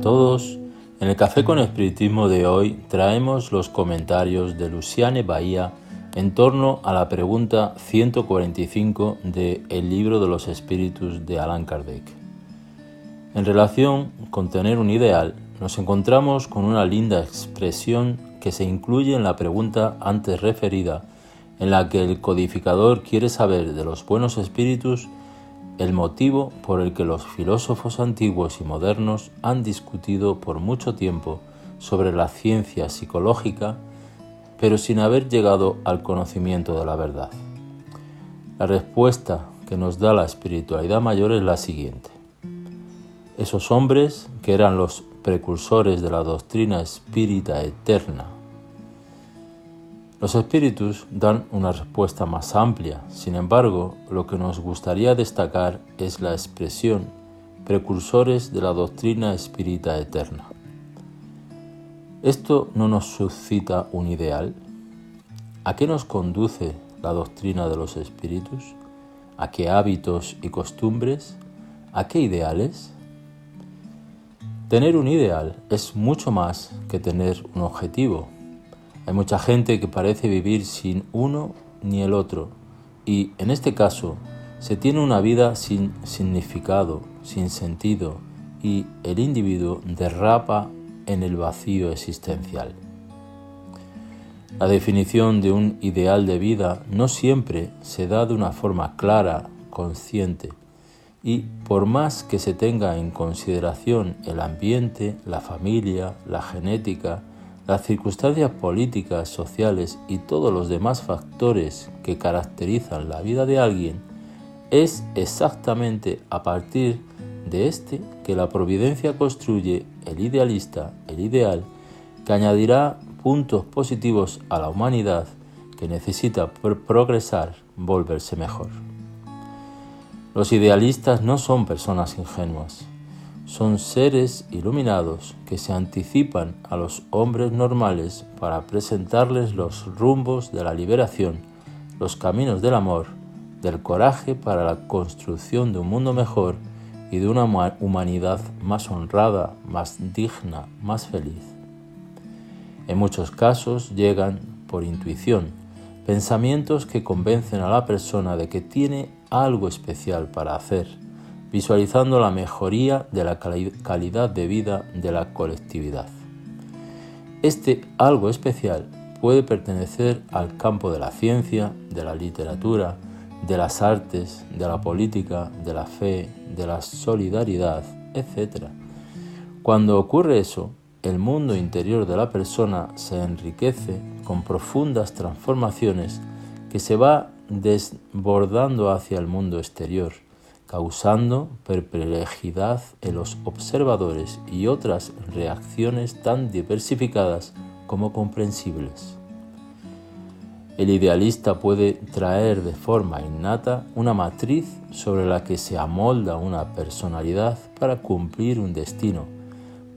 todos. En el Café con Espiritismo de hoy traemos los comentarios de Luciane Bahía en torno a la pregunta 145 de El libro de los espíritus de Allan Kardec. En relación con tener un ideal, nos encontramos con una linda expresión que se incluye en la pregunta antes referida, en la que el codificador quiere saber de los buenos espíritus el motivo por el que los filósofos antiguos y modernos han discutido por mucho tiempo sobre la ciencia psicológica, pero sin haber llegado al conocimiento de la verdad. La respuesta que nos da la espiritualidad mayor es la siguiente. Esos hombres, que eran los precursores de la doctrina espírita eterna, los espíritus dan una respuesta más amplia, sin embargo, lo que nos gustaría destacar es la expresión precursores de la doctrina espírita eterna. ¿Esto no nos suscita un ideal? ¿A qué nos conduce la doctrina de los espíritus? ¿A qué hábitos y costumbres? ¿A qué ideales? Tener un ideal es mucho más que tener un objetivo, hay mucha gente que parece vivir sin uno ni el otro y en este caso se tiene una vida sin significado, sin sentido y el individuo derrapa en el vacío existencial. La definición de un ideal de vida no siempre se da de una forma clara, consciente, y por más que se tenga en consideración el ambiente, la familia, la genética, las circunstancias políticas, sociales y todos los demás factores que caracterizan la vida de alguien, es exactamente a partir de este que la providencia construye el idealista, el ideal, que añadirá puntos positivos a la humanidad que necesita progresar, volverse mejor. Los idealistas no son personas ingenuas, son seres iluminados que se anticipan a los hombres normales para presentarles los rumbos de la liberación, los caminos del amor, del coraje para la construcción de un mundo mejor y de una humanidad más honrada, más digna, más feliz. En muchos casos llegan por intuición, pensamientos que convencen a la persona de que tiene algo especial para hacer visualizando la mejoría de la calidad de vida de la colectividad. Este algo especial puede pertenecer al campo de la ciencia, de la literatura, de las artes, de la política, de la fe, de la solidaridad, etc. Cuando ocurre eso, el mundo interior de la persona se enriquece con profundas transformaciones que se va desbordando hacia el mundo exterior causando perplejidad en los observadores y otras reacciones tan diversificadas como comprensibles. El idealista puede traer de forma innata una matriz sobre la que se amolda una personalidad para cumplir un destino,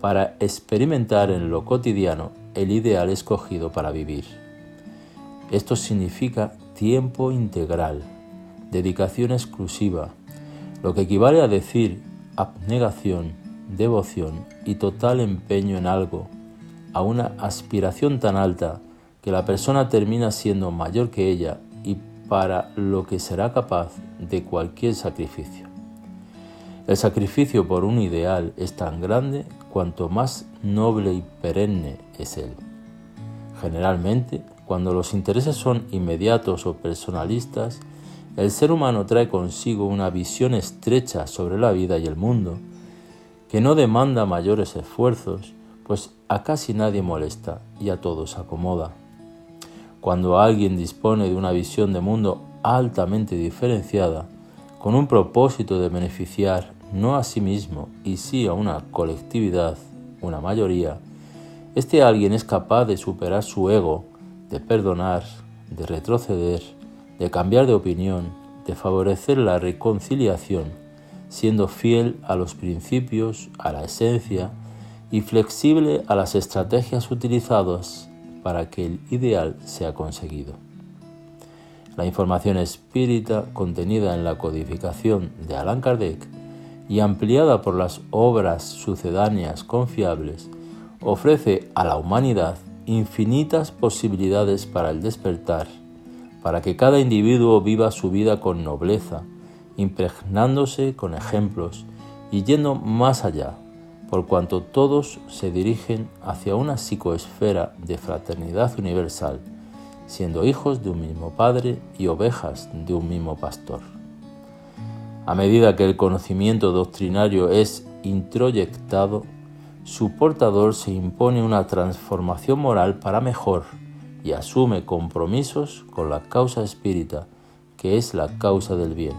para experimentar en lo cotidiano el ideal escogido para vivir. Esto significa tiempo integral, dedicación exclusiva, lo que equivale a decir abnegación, devoción y total empeño en algo, a una aspiración tan alta que la persona termina siendo mayor que ella y para lo que será capaz de cualquier sacrificio. El sacrificio por un ideal es tan grande cuanto más noble y perenne es él. Generalmente, cuando los intereses son inmediatos o personalistas, el ser humano trae consigo una visión estrecha sobre la vida y el mundo, que no demanda mayores esfuerzos, pues a casi nadie molesta y a todos acomoda. Cuando alguien dispone de una visión de mundo altamente diferenciada, con un propósito de beneficiar no a sí mismo y sí a una colectividad, una mayoría, este alguien es capaz de superar su ego, de perdonar, de retroceder, de cambiar de opinión, de favorecer la reconciliación, siendo fiel a los principios, a la esencia y flexible a las estrategias utilizadas para que el ideal sea conseguido. La información espírita contenida en la codificación de Allan Kardec y ampliada por las obras sucedáneas confiables, ofrece a la humanidad infinitas posibilidades para el despertar, para que cada individuo viva su vida con nobleza, impregnándose con ejemplos y yendo más allá, por cuanto todos se dirigen hacia una psicoesfera de fraternidad universal, siendo hijos de un mismo Padre y ovejas de un mismo pastor. A medida que el conocimiento doctrinario es introyectado, su portador se impone una transformación moral para mejor y asume compromisos con la causa espírita, que es la causa del bien,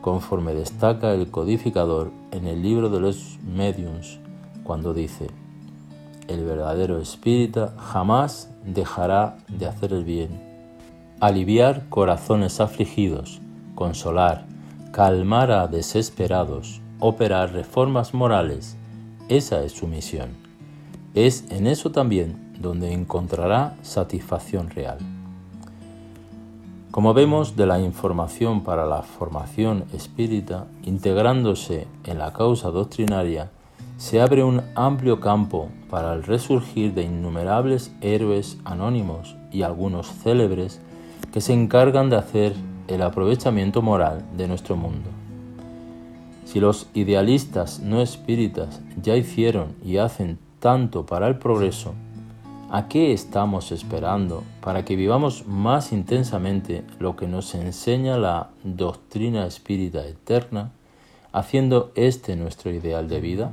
conforme destaca el codificador en el libro de los mediums, cuando dice, el verdadero espírita jamás dejará de hacer el bien, aliviar corazones afligidos, consolar, calmar a desesperados, operar reformas morales. Esa es su misión. Es en eso también donde encontrará satisfacción real. Como vemos de la información para la formación espírita, integrándose en la causa doctrinaria, se abre un amplio campo para el resurgir de innumerables héroes anónimos y algunos célebres que se encargan de hacer el aprovechamiento moral de nuestro mundo. Si los idealistas no espíritas ya hicieron y hacen tanto para el progreso, ¿a qué estamos esperando para que vivamos más intensamente lo que nos enseña la doctrina espírita eterna, haciendo este nuestro ideal de vida?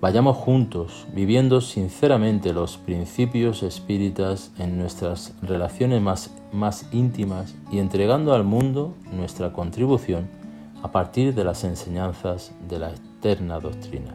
Vayamos juntos, viviendo sinceramente los principios espíritas en nuestras relaciones más, más íntimas y entregando al mundo nuestra contribución a partir de las enseñanzas de la eterna doctrina.